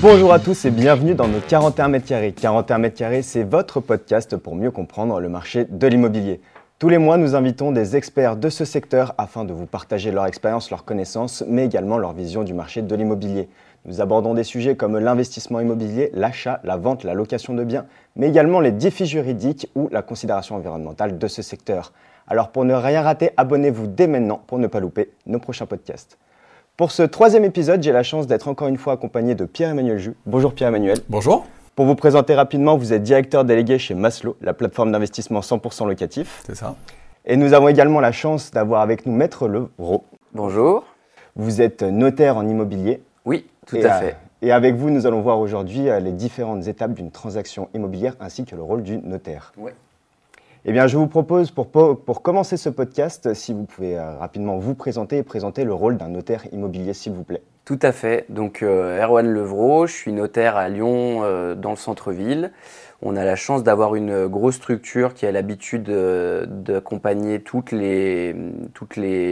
Bonjour à tous et bienvenue dans nos 41 mètres carrés. 41 mètres carrés, c'est votre podcast pour mieux comprendre le marché de l'immobilier. Tous les mois, nous invitons des experts de ce secteur afin de vous partager leur expérience, leurs connaissances, mais également leur vision du marché de l'immobilier. Nous abordons des sujets comme l'investissement immobilier, l'achat, la vente, la location de biens, mais également les défis juridiques ou la considération environnementale de ce secteur. Alors pour ne rien rater, abonnez-vous dès maintenant pour ne pas louper nos prochains podcasts. Pour ce troisième épisode, j'ai la chance d'être encore une fois accompagné de Pierre-Emmanuel Jus. Bonjour Pierre-Emmanuel. Bonjour. Pour vous présenter rapidement, vous êtes directeur délégué chez Maslow, la plateforme d'investissement 100% locatif. C'est ça. Et nous avons également la chance d'avoir avec nous Maître Levrault. Bonjour. Vous êtes notaire en immobilier. Oui, tout et, à fait. Et avec vous, nous allons voir aujourd'hui euh, les différentes étapes d'une transaction immobilière ainsi que le rôle du notaire. Ouais. Eh bien, je vous propose pour, po- pour commencer ce podcast, si vous pouvez euh, rapidement vous présenter et présenter le rôle d'un notaire immobilier, s'il vous plaît. Tout à fait. Donc, euh, Erwan Levrault, je suis notaire à Lyon, euh, dans le centre-ville. On a la chance d'avoir une grosse structure qui a l'habitude euh, d'accompagner toutes les,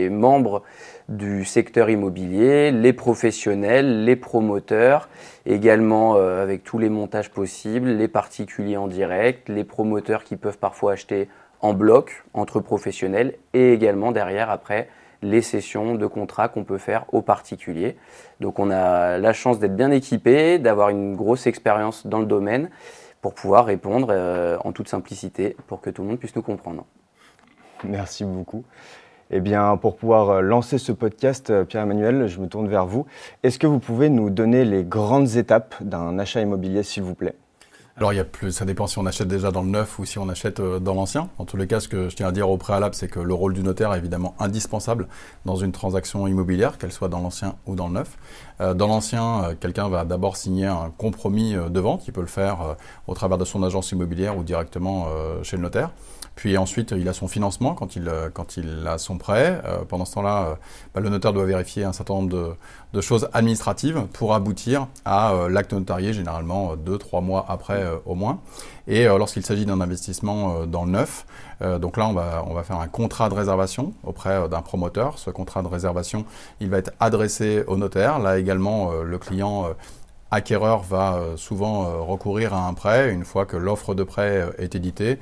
membres du secteur immobilier, les professionnels, les promoteurs, également euh, avec tous les montages possibles, les particuliers en direct, les promoteurs qui peuvent parfois acheter en bloc entre professionnels et également derrière après les sessions de contrats qu'on peut faire aux particuliers. Donc on a la chance d'être bien équipé, d'avoir une grosse expérience dans le domaine pour pouvoir répondre euh, en toute simplicité pour que tout le monde puisse nous comprendre. Merci beaucoup. Eh bien, pour pouvoir euh, lancer ce podcast, euh, Pierre-Emmanuel, je me tourne vers vous. Est-ce que vous pouvez nous donner les grandes étapes d'un achat immobilier, s'il vous plaît? Alors, il y a plus, ça dépend si on achète déjà dans le neuf ou si on achète euh, dans l'ancien. En tous les cas, ce que je tiens à dire au préalable, c'est que le rôle du notaire est évidemment indispensable dans une transaction immobilière, qu'elle soit dans l'ancien ou dans le neuf. Euh, dans l'ancien, euh, quelqu'un va d'abord signer un compromis de vente. Il peut le faire au travers de son agence immobilière ou directement chez le notaire. Puis ensuite, il a son financement quand il, euh, quand il a son prêt. Euh, pendant ce temps-là, euh, bah, le notaire doit vérifier un certain nombre de, de choses administratives pour aboutir à l'acte notarié, généralement euh, deux, trois mois après au moins. Et lorsqu'il s'agit d'un investissement dans le neuf, donc là, on va, on va faire un contrat de réservation auprès d'un promoteur. Ce contrat de réservation, il va être adressé au notaire. Là également, le client acquéreur va euh, souvent euh, recourir à un prêt. Une fois que l'offre de prêt euh, est éditée,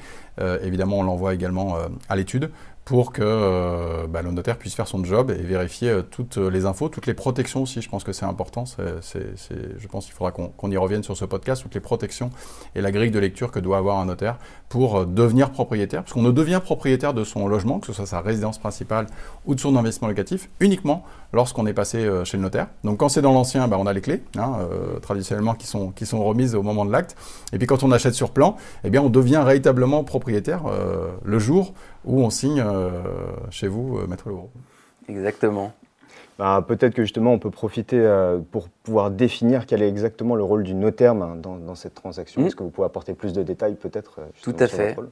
évidemment, on l'envoie également à l'étude pour que euh, bah, le notaire puisse faire son job et vérifier euh, toutes les infos, toutes les protections aussi. Je pense que c'est important. C'est- c'est- c'est- je pense qu'il faudra qu'on y revienne sur ce podcast, toutes les protections et la grille de lecture que doit avoir un notaire pour euh, devenir propriétaire. Parce qu'on ne devient propriétaire de son logement, que ce soit sa résidence principale ou de son investissement locatif, uniquement lorsqu'on est passé euh, chez le notaire. Donc quand c'est dans l'ancien, bah, on a les clés, hein, euh, traditionnellement, qui sont, qui sont remises au moment de l'acte. Et puis quand on achète sur plan, eh bien, on devient véritablement propriétaire euh, le jour où on signe euh, chez vous, euh, Maître Leroux. Exactement. Bah, Peut-être que justement, on peut profiter euh, pour pouvoir définir quel est exactement le rôle du notaire ben, dans, dans cette transaction. Mhm. Est-ce que vous pouvez apporter plus de détails peut-être Tout à fait. rôle?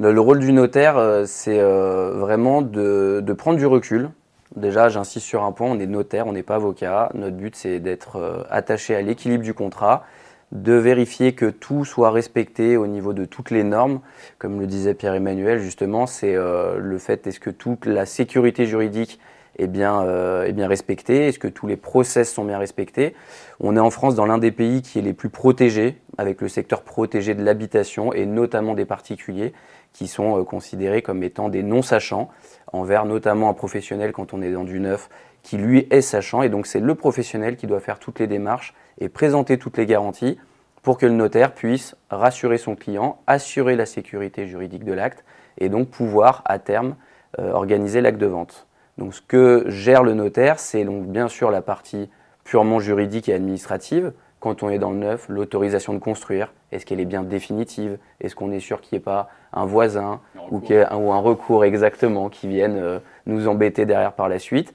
Le, le rôle du notaire, euh, c'est euh, vraiment de, de prendre du recul. Déjà, j'insiste sur un point, on est notaire, on n'est pas avocat. Notre but, c'est d'être euh, attaché à l'équilibre du contrat, de vérifier que tout soit respecté au niveau de toutes les normes. Comme le disait Pierre-Emmanuel, justement, c'est euh, le fait, est-ce que toute la sécurité juridique est bien, euh, est bien respectée? Est-ce que tous les process sont bien respectés? On est en France dans l'un des pays qui est les plus protégés, avec le secteur protégé de l'habitation et notamment des particuliers qui sont euh, considérés comme étant des non-sachants, envers notamment un professionnel quand on est dans du neuf, qui lui est sachant, et donc c'est le professionnel qui doit faire toutes les démarches et présenter toutes les garanties pour que le notaire puisse rassurer son client, assurer la sécurité juridique de l'acte, et donc pouvoir à terme euh, organiser l'acte de vente. Donc ce que gère le notaire, c'est donc bien sûr la partie purement juridique et administrative, quand on est dans le neuf, l'autorisation de construire, est-ce qu'elle est bien définitive? Est-ce qu'on est sûr qu'il n'y ait pas un voisin ou, un, ou un recours exactement qui vienne euh, nous embêter derrière par la suite?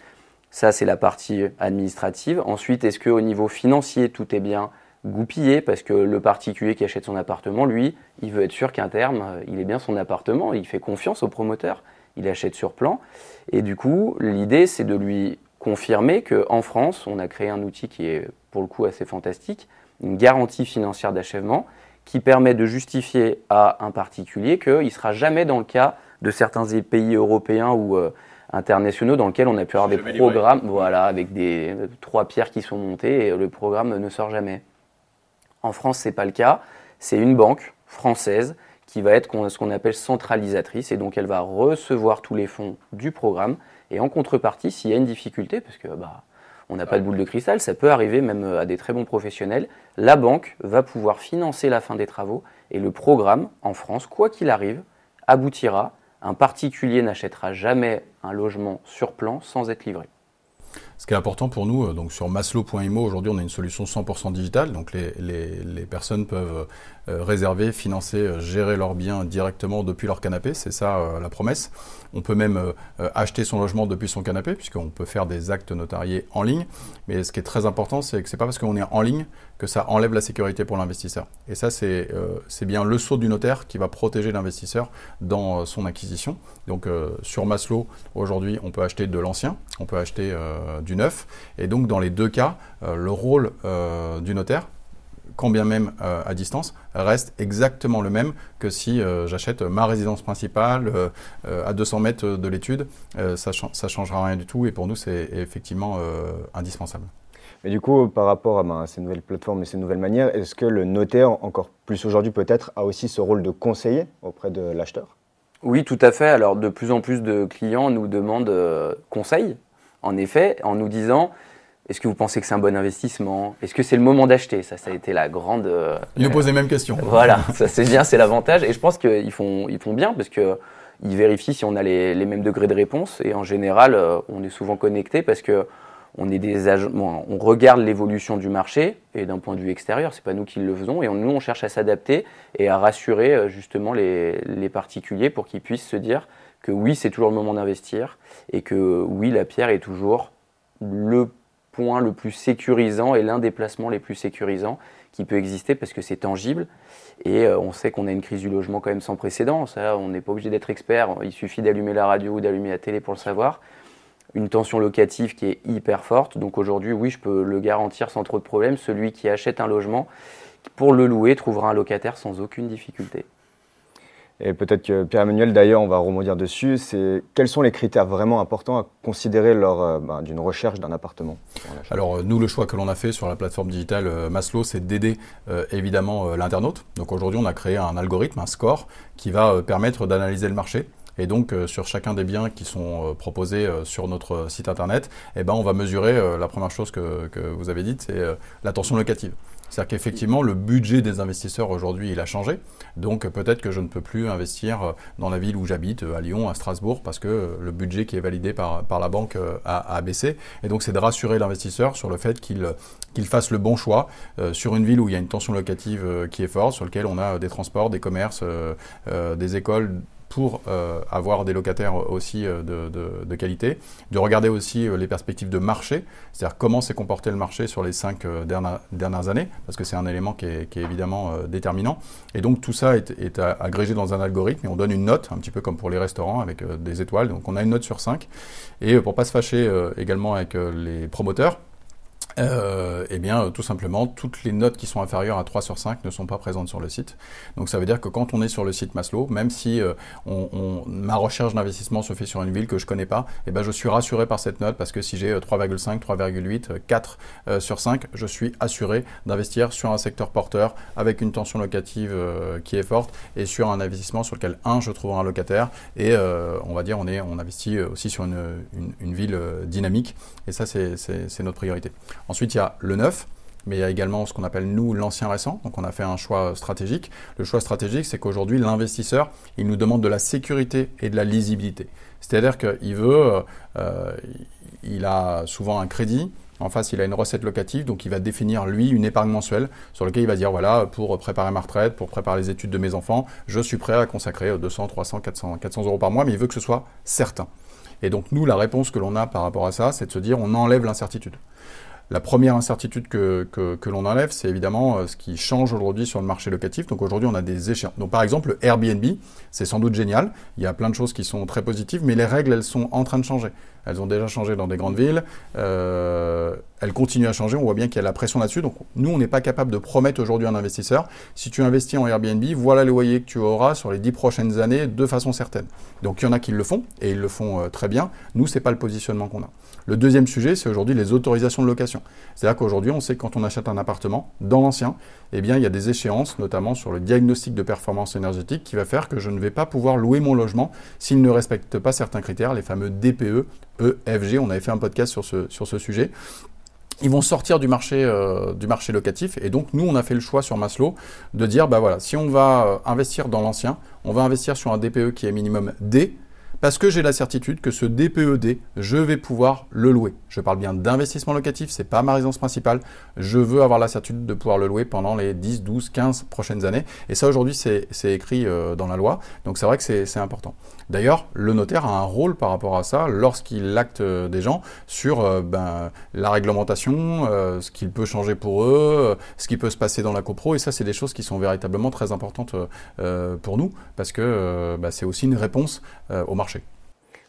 Ça, c'est la partie administrative. Ensuite, est-ce qu'au niveau financier, tout est bien goupillé? Parce que le particulier qui achète son appartement, lui, il veut être sûr qu'à terme, euh, il est bien son appartement, il fait confiance au promoteur, il achète sur plan. Et du coup, l'idée, c'est de lui confirmer qu'en France, on a créé un outil qui est pour le coup assez fantastique, une garantie financière d'achèvement qui permet de justifier à un particulier qu'il ne sera jamais dans le cas de certains pays européens euh, internationaux dans lesquels on a pu avoir des programmes voilà, avec des euh, trois pierres qui sont montées et le programme ne sort jamais. En France, ce n'est pas le cas. C'est une banque française qui va être ce qu'on appelle centralisatrice et donc elle va recevoir tous les fonds du programme et en contrepartie, s'il y a une difficulté, parce que bah, on n'a pas de boule de cristal, ça peut arriver même à des très bons professionnels, la banque va pouvoir financer la fin des travaux et le programme en France, quoi qu'il arrive, aboutira. Un particulier n'achètera jamais un logement sur plan sans être livré. Ce qui est important pour nous, euh, donc sur maslow.imo, aujourd'hui on a une solution 100% digitale, donc les, les, personnes peuvent réserver, financer, euh, gérer leurs biens directement depuis leur canapé, c'est ça la promesse. On peut même acheter son logement depuis son canapé, puisqu'on peut faire des actes notariés en ligne. Mais ce qui est très important, c'est que c'est pas parce qu'on est en ligne que ça enlève la sécurité pour l'investisseur. Et ça, c'est bien le saut du notaire qui va protéger l'investisseur dans son acquisition. Donc sur Maslow, aujourd'hui, on peut acheter de l'ancien, on peut acheter du neuf. Et donc, dans les deux cas, euh, le rôle euh, du notaire, quand bien même euh, à distance, reste exactement le même que si j'achète ma résidence principale à 200 mètres de l'étude. ça ne changera rien du tout et pour nous, c'est effectivement indispensable. Mais du coup, par rapport à ben, ces nouvelles plateformes et ces nouvelles manières, est-ce que le notaire, encore plus aujourd'hui peut-être, a aussi ce rôle de conseiller auprès de l'acheteur? Oui, tout à fait. Alors, de plus en plus de clients nous demandent conseil en effet, en nous disant est-ce que vous pensez que c'est un bon investissement? Est-ce que c'est le moment d'acheter? Ça, ça a été la grande. Euh, ils posent les mêmes questions. Voilà, ça c'est bien, c'est l'avantage. Et je pense qu'ils font, ils font bien parce qu'ils vérifient si on a les, mêmes degrés de réponse. Et en général, euh, on est souvent connecté parce que on est des on regarde l'évolution du marché et d'un point de vue extérieur, c'est pas nous qui le faisons. Et nous, on cherche à s'adapter et à rassurer euh, justement les, les particuliers pour qu'ils puissent se dire que oui, c'est toujours le moment d'investir et que oui, la pierre est toujours le point le plus sécurisant et l'un des placements les plus sécurisants qui peut exister parce que c'est tangible. Et euh, on sait qu'on a une crise du logement quand même sans précédent. On n'est pas obligé d'être expert. Il suffit d'allumer la radio ou d'allumer la télé pour le savoir. Une tension locative qui est hyper forte. Donc aujourd'hui, oui, je peux le garantir sans trop de problèmes. Celui qui achète un logement pour le louer trouvera un locataire sans aucune difficulté. Et peut-être que Pierre-Emmanuel, d'ailleurs, on va rebondir dessus, quels sont les critères vraiment importants à considérer lors euh, ben, d'une recherche d'un appartement Alors, euh, nous, le choix que l'on a fait sur la plateforme digitale euh, Maslow, c'est d'aider évidemment l'internaute. Donc aujourd'hui, on a créé un algorithme, un score, qui va permettre d'analyser le marché. Et donc, sur chacun des biens qui sont proposés sur notre site internet, eh ben, on va mesurer, la première chose que, vous avez dite, c'est la tension locative. C'est-à-dire qu'effectivement, le budget des investisseurs aujourd'hui, il a changé. Donc peut-être que je ne peux plus investir euh, dans la ville où j'habite, euh, à Lyon, à Strasbourg, parce que euh, le budget qui est validé par, la banque a, baissé. Et donc c'est de rassurer l'investisseur sur le fait qu'il fasse le bon choix sur une ville où il y a une tension locative qui est forte, sur lequel on a des transports, des commerces, des écoles pour euh, avoir des locataires aussi euh, de, qualité, de regarder aussi euh, les perspectives de marché, c'est-à-dire comment s'est comporté le marché sur les cinq dernières, années, parce que c'est un élément qui est, évidemment déterminant. Et donc tout ça est, agrégé dans un algorithme et on donne une note, un petit peu comme pour les restaurants avec des étoiles. Donc on a une note sur 5. Et pour pas se fâcher également avec les promoteurs, euh, eh bien, tout simplement, toutes les notes qui sont inférieures à 3 sur 5 ne sont pas présentes sur le site. Donc, ça veut dire que quand on est sur le site Maslow, même si euh, on, ma recherche d'investissement se fait sur une ville que je connais pas, eh ben, je suis rassuré par cette note parce que si j'ai 3,5, 3,8, 4 sur 5, je suis assuré d'investir sur un secteur porteur avec une tension locative euh, qui est forte et sur un investissement sur lequel, un, je trouverai un locataire et euh, on va dire, on, est, on investit aussi sur une, une, une ville dynamique et ça, c'est notre priorité. Ensuite, il y a le neuf, mais il y a également ce qu'on appelle nous l'ancien récent. Donc on a fait un choix stratégique. Le choix stratégique, c'est qu'aujourd'hui, l'investisseur, il nous demande de la sécurité et de la lisibilité. C'est-à-dire qu'il veut, euh, il a souvent un crédit, en face, il a une recette locative, donc il va définir, lui, une épargne mensuelle sur laquelle il va dire, voilà, pour préparer ma retraite, pour préparer les études de mes enfants, je suis prêt à consacrer 200, 300, 400, 400 euros par mois, mais il veut que ce soit certain. Et donc, nous, la réponse que l'on a par rapport à ça, c'est de se dire, on enlève l'incertitude. La première incertitude que, l'on enlève, c'est évidemment euh, ce qui change aujourd'hui sur le marché locatif. Donc aujourd'hui, on a des échéances. Donc par exemple, Airbnb, c'est sans doute génial. Il y a plein de choses qui sont très positives, mais les règles, elles sont en train de changer. elles ont déjà changé dans des grandes villes, euh, elles continuent à changer, on voit bien qu'il y a la pression là-dessus. Donc nous, on n'est pas capable de promettre aujourd'hui à un investisseur, si tu investis en Airbnb, voilà les loyers que tu auras sur les dix prochaines années de façon certaine. Donc il y en a qui le font, et ils le font euh, très bien. Nous, ce n'est pas le positionnement qu'on a. Le deuxième sujet, c'est aujourd'hui les autorisations de location. C'est-à-dire qu'aujourd'hui, on sait que quand on achète un appartement, dans l'ancien, eh bien, il y a des échéances, notamment sur le diagnostic de performance énergétique, qui va faire que je ne vais pas pouvoir louer mon logement s'il ne respecte pas certains critères, les fameux DPE, EFG. On avait fait un podcast sur ce, sujet ils vont sortir du marché, euh, du marché locatif. Et donc, nous, on a fait le choix sur Maslow de dire, bah voilà, si on va euh, investir dans l'ancien, on va investir sur un DPE qui est minimum D, parce que j'ai la certitude que ce DPED, je vais pouvoir le louer. Je parle bien d'investissement locatif, c'est pas ma résidence principale. Je veux avoir la certitude de pouvoir le louer pendant les 10, 12, 15 prochaines années. Et ça, aujourd'hui, c'est écrit euh, dans la loi. Donc, c'est vrai que c'est important. D'ailleurs, le notaire a un rôle par rapport à ça lorsqu'il acte euh, des gens sur euh, ben, la réglementation, ce qu'il peut changer pour eux, ce qui peut se passer dans la copro. Et ça, c'est des choses qui sont véritablement très importantes pour nous parce que ben, c'est aussi une réponse au marché.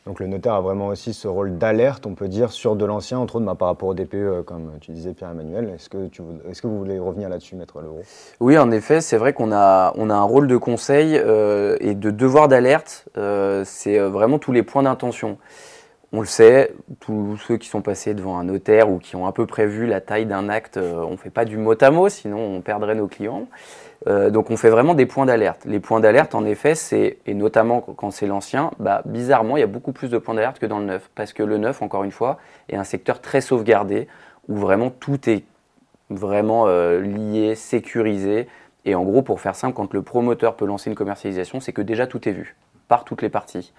Donc le notaire a vraiment aussi ce rôle d'alerte, on peut dire, sur de l'ancien, entre autres bah, par rapport au DPE, euh, comme tu disais Pierre-Emmanuel. Est-ce que, est que vous voulez revenir là-dessus, Maître Leroux? Oui, en effet, c'est vrai qu'on a, on a un rôle de conseil euh, et de devoir d'alerte. Euh, c'est vraiment tous les points d'intention. On le sait, tous ceux qui sont passés devant un notaire ou qui ont un peu prévu la taille d'un acte, on ne fait pas du mot à mot, sinon on perdrait nos clients. Euh, donc on fait vraiment des points d'alerte. Les points d'alerte, en effet, c'est, et notamment quand c'est l'ancien, bah, bizarrement, il y a beaucoup plus de points d'alerte que dans le neuf. Parce que le neuf, encore une fois, est un secteur très sauvegardé, où vraiment tout est vraiment euh, lié, sécurisé. Et en gros, pour faire simple, quand le promoteur peut lancer une commercialisation, c'est que déjà tout est vu, par toutes les parties.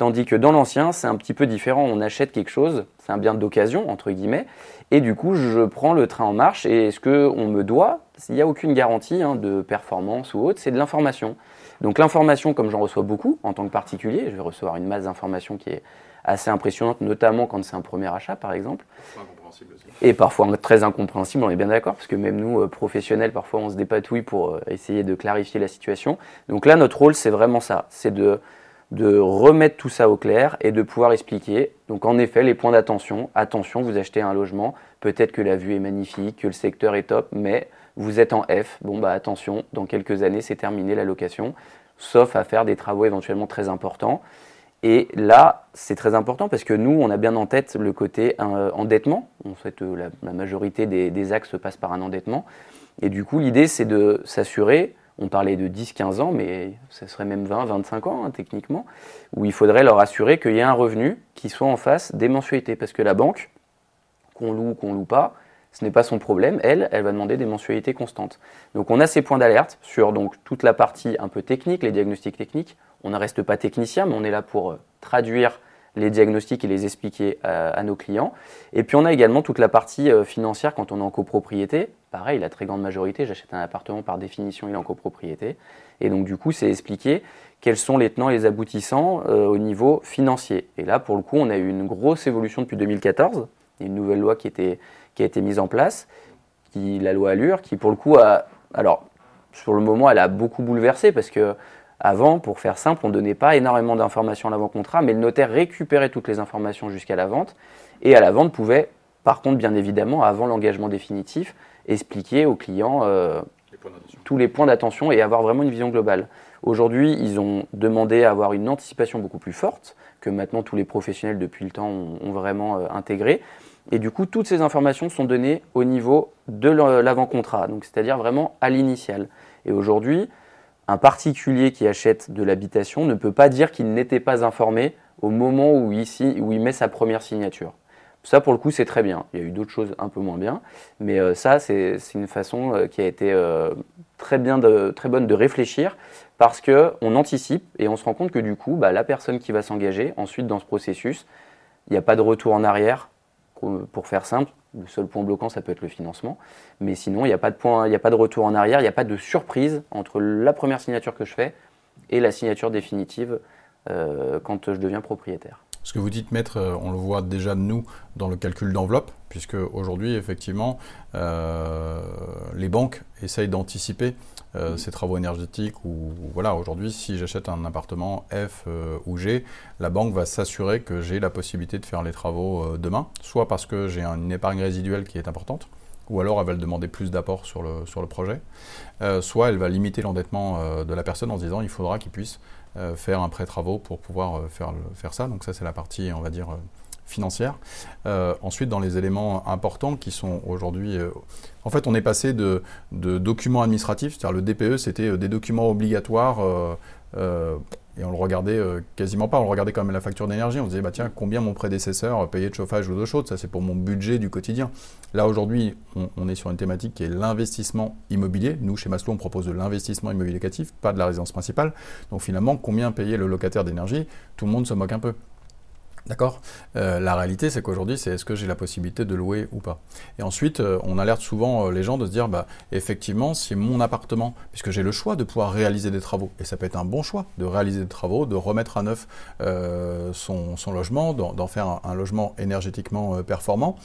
Tandis que dans l'ancien, c'est un petit peu différent. On achète quelque chose, c'est un bien d'occasion, entre guillemets, et du coup, je prends le train en marche. Et est-ce qu'on me doit Il n'y a aucune garantie hein, de performance ou autre, c'est de l'information. Donc l'information, comme j'en reçois beaucoup en tant que particulier, je vais recevoir une masse d'informations qui est assez impressionnante, notamment quand c'est un premier achat, par exemple. Et parfois très incompréhensible, on est bien d'accord, parce que même nous, euh, professionnels, parfois on se dépatouille pour euh, essayer de clarifier la situation. Donc là, notre rôle, c'est vraiment ça, c'est de de remettre tout ça au clair et de pouvoir expliquer. Donc en effet, les points d'attention. Attention, vous achetez un logement, peut-être que la vue est magnifique, que le secteur est top, mais vous êtes en F. Bon bah attention, dans quelques années, c'est terminé la location, sauf à faire des travaux éventuellement très importants. Et là, c'est très important parce que nous, on a bien en tête le côté euh, endettement. En fait, euh, la, majorité des, des axes passent par un endettement. Et du coup, l'idée, c'est de s'assurer on parlait de 10-15 ans, mais ce serait même 20-25 ans hein, techniquement, où il faudrait leur assurer qu'il y ait un revenu qui soit en face des mensualités. Parce que la banque, qu'on loue ou qu'on loue pas, ce n'est pas son problème. Elle, elle va demander des mensualités constantes. Donc on a ces points d'alerte sur toute la partie un peu technique, les diagnostics techniques. On ne reste pas technicien, mais on est là pour euh, traduire les diagnostics et les expliquer à, nos clients. Et puis on a également toute la partie euh, financière quand on est en copropriété. Pareil, la très grande majorité, j'achète un appartement par définition, il est en copropriété. Et donc du coup, c'est expliquer quels sont les tenants et les aboutissants euh, au niveau financier. Et là, pour le coup, on a eu une grosse évolution depuis 2014. Il y a une nouvelle loi qui, a été mise en place, qui, la loi Allure, qui pour le coup a... Alors, sur le moment, elle a beaucoup bouleversé parce que avant, pour faire simple, on ne donnait pas énormément d'informations à l'avant-contrat, mais le notaire récupérait toutes les informations jusqu'à la vente, et à la vente pouvait, par contre, bien évidemment, avant l'engagement définitif, expliquer aux clients euh, tous les points d'attention et avoir vraiment une vision globale. Aujourd'hui, ils ont demandé à avoir une anticipation beaucoup plus forte, que maintenant tous les professionnels depuis le temps ont, vraiment euh, intégré. Et du coup, toutes ces informations sont données au niveau de l'avant-contrat, donc c'est-à-dire vraiment à l'initial. Et aujourd'hui, un particulier qui achète de l'habitation ne peut pas dire qu'il n'était pas informé au moment où, il met sa première signature. Ça, pour le coup, c'est très bien. Il y a eu d'autres choses un peu moins bien, mais euh, ça, c'est une façon euh, qui a été euh, très bonne de réfléchir parce qu'on anticipe et on se rend compte que du coup, bah, la personne qui va s'engager ensuite dans ce processus, il n'y a pas de retour en arrière. Pour faire simple, le seul point bloquant, ça peut être le financement. Mais sinon, il n'y a, pas de a pas de retour en arrière, il n'y a pas de surprise entre la première signature que je fais et la signature définitive euh, quand je deviens propriétaire. Ce que vous dites, maître, euh, on le voit déjà nous dans le calcul d'enveloppe, puisque aujourd'hui, effectivement, euh, les banques essayent d'anticiper euh, ces travaux énergétiques ou voilà, aujourd'hui, si j'achète un appartement F ou G, la banque va s'assurer que j'ai la possibilité de faire les travaux demain, soit parce que j'ai une épargne résiduelle qui est importante, ou alors elle va demander plus d'apport sur le, sur le projet, soit elle va limiter l'endettement de la personne en se disant il faudra qu'il puisse faire un prêt travaux pour pouvoir faire, faire ça. Donc ça c'est la partie, on va dire, financière. Euh, ensuite, dans les éléments importants qui sont aujourd'hui... Euh, en fait, on est passé de, documents administratifs, c'est-à-dire le DPE, c'était euh, des documents obligatoires, et on le regardait quasiment pas, on regardait quand même la facture d'énergie, on se disait, bah tiens, combien mon prédécesseur payait de chauffage ou d'eau chaude, ça c'est pour mon budget du quotidien. Là, aujourd'hui, on, est sur une thématique qui est l'investissement immobilier. Nous, chez Maslow, on propose de l'investissement immobilier locatif, pas de la résidence principale. Donc finalement, combien payait le locataire d'énergie? Tout le monde se moque un peu. D'accord euh, La réalité, c'est qu'aujourd'hui, c'est est-ce que j'ai la possibilité de louer ou pas. Et ensuite, euh, on alerte souvent euh, les gens de se dire, bah, effectivement, si mon appartement, puisque j'ai le choix de pouvoir réaliser des travaux, et ça peut être un bon choix de réaliser des travaux, de remettre à neuf son, logement, d'en faire un, logement énergétiquement performant,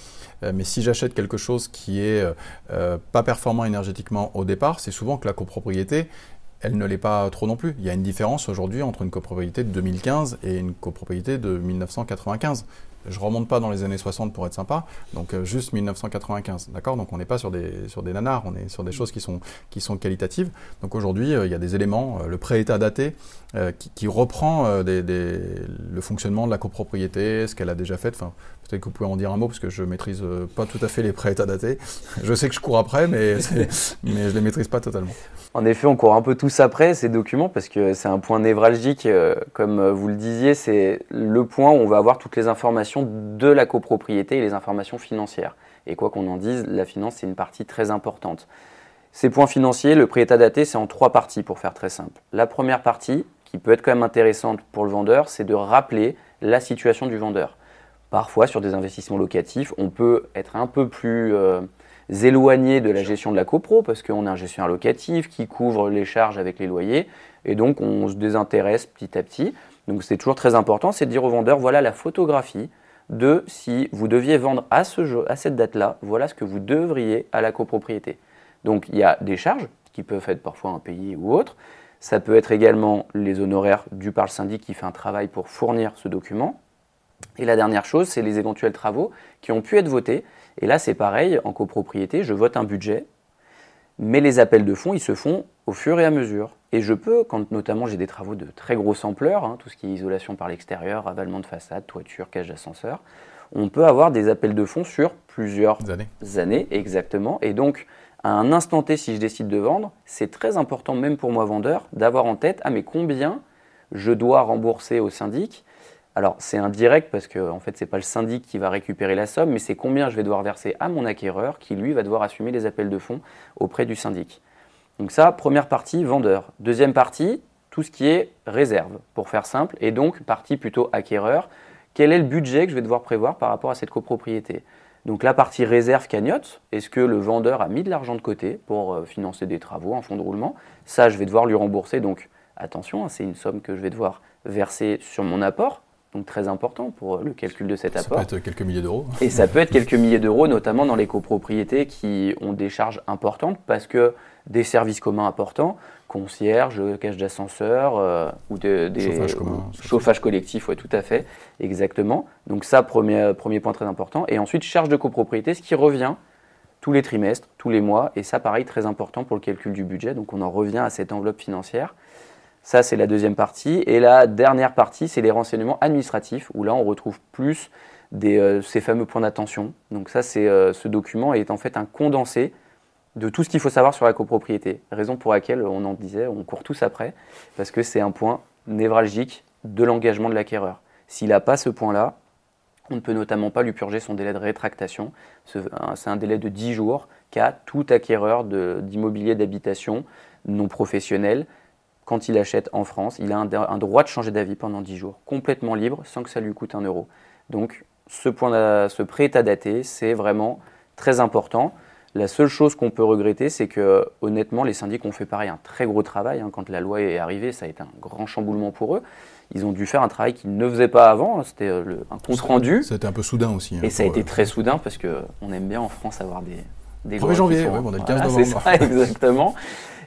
mais si j'achète quelque chose qui est pas performant énergétiquement au départ, c'est souvent que la copropriété, elle ne l'est pas trop non plus. Il y a une différence aujourd'hui entre une copropriété de 2015 et une copropriété de 1995. Je remonte pas dans les années 60 pour être sympa, donc euh, juste 1995, d'accord? Donc on n'est pas sur des, sur des nanars, on est sur des choses qui sont, qui sont qualitatives. Donc aujourd'hui, euh, il y a des éléments, euh, le pré-état daté, qui, reprend le fonctionnement de la copropriété, ce qu'elle a déjà fait. Peut-être que vous pouvez en dire un mot, parce que je maîtrise pas tout à fait les pré-états datés. Je sais que je cours après, mais, mais je les maîtrise pas totalement. En effet, on court un peu tous après ces documents parce que c'est un point névralgique, comme vous le disiez, c'est le point où on va avoir toutes les informations de la copropriété et les informations financières. Et quoi qu'on en dise, la finance, c'est une partie très importante. Ces points financiers, le pré-état daté, c'est en trois parties pour faire très simple. La première partie, qui peut être quand même intéressante pour le vendeur, c'est de rappeler la situation du vendeur. Parfois, sur des investissements locatifs, on peut être un peu plus euh, éloigné de la gestion de la copro parce qu'on a un gestionnaire locatif qui couvre les charges avec les loyers et donc on se désintéresse petit à petit. Donc c'est toujours très important, c'est de dire au vendeur voilà la photographie de si vous deviez vendre à, ce à cette date-là, voilà ce que vous devriez à la copropriété. Donc il y a des charges qui peuvent être parfois impayées ou autres. Ça peut être également les honoraires dus par le syndic qui fait un travail pour fournir ce document. Et la dernière chose, c'est les éventuels travaux qui ont pu être votés. Et là, c'est pareil, en copropriété, je vote un budget, mais les appels de fonds, ils se font au fur et à mesure. Et je peux, quand notamment j'ai des travaux de très grosse ampleur, hein, tout ce qui est isolation par l'extérieur, avalement de façade, toiture, cage d'ascenseur, on peut avoir des appels de fonds sur plusieurs années. années exactement. Et donc, à un instant T, si je décide de vendre, c'est très important, même pour moi vendeur, d'avoir en tête, ah mais combien je dois rembourser au syndic alors c'est indirect parce que en fait c'est pas le syndic qui va récupérer la somme, mais c'est combien je vais devoir verser à mon acquéreur qui lui va devoir assumer les appels de fonds auprès du syndic. Donc ça, première partie, vendeur. Deuxième partie, tout ce qui est réserve, pour faire simple, et donc partie plutôt acquéreur. Quel est le budget que je vais devoir prévoir par rapport à cette copropriété? Donc la partie réserve cagnotte, est-ce que le vendeur a mis de l'argent de côté pour euh, financer des travaux, en fonds de roulement? Ça, je vais devoir lui rembourser. Donc attention, hein, c'est une somme que je vais devoir verser sur mon apport donc très important pour le calcul de cet apport. Ça peut être quelques milliers d'euros. Et ça peut être quelques milliers d'euros, notamment dans les copropriétés qui ont des charges importantes parce que des services communs importants, concierge, cage d'ascenseur euh, ou des chauffage, commun, chauffage collectif, oui, tout à fait, exactement. Donc ça, premier, premier point très important. Et ensuite, charge de copropriété, ce qui revient tous les trimestres, tous les mois, et ça, pareil, très important pour le calcul du budget. Donc on en revient à cette enveloppe financière. Ça, c'est la deuxième partie. Et la dernière partie, c'est les renseignements administratifs, où là, on retrouve plus euh, ces fameux points d'attention. Donc ça, c'est euh, ce document est en fait un condensé de tout ce qu'il faut savoir sur la copropriété. Raison pour laquelle, on en disait, on court tous après, parce que c'est un point névralgique de l'engagement de l'acquéreur. S'il n'a pas ce point-là, on ne peut notamment pas lui purger son délai de rétractation. C'est un délai de 10 jours qu'a tout acquéreur d'immobilier d'habitation non professionnel quand il achète en France, il a un, droit de changer d'avis pendant 10 jours, complètement libre, sans que ça lui coûte un euro. Donc ce, point ce pré-état daté, c'est vraiment très important. La seule chose qu'on peut regretter, c'est que honnêtement, les syndics ont fait pareil un très gros travail. Hein. Quand la loi est arrivée, ça a été un grand chamboulement pour eux. Ils ont dû faire un travail qu'ils ne faisaient pas avant. C'était euh, un compte rendu. C'était un peu soudain aussi. Hein, et ça a été euh, très soudain parce qu'on aime bien en France avoir des, des 1er janvier, on est le 15 novembre. C'est ça, exactement.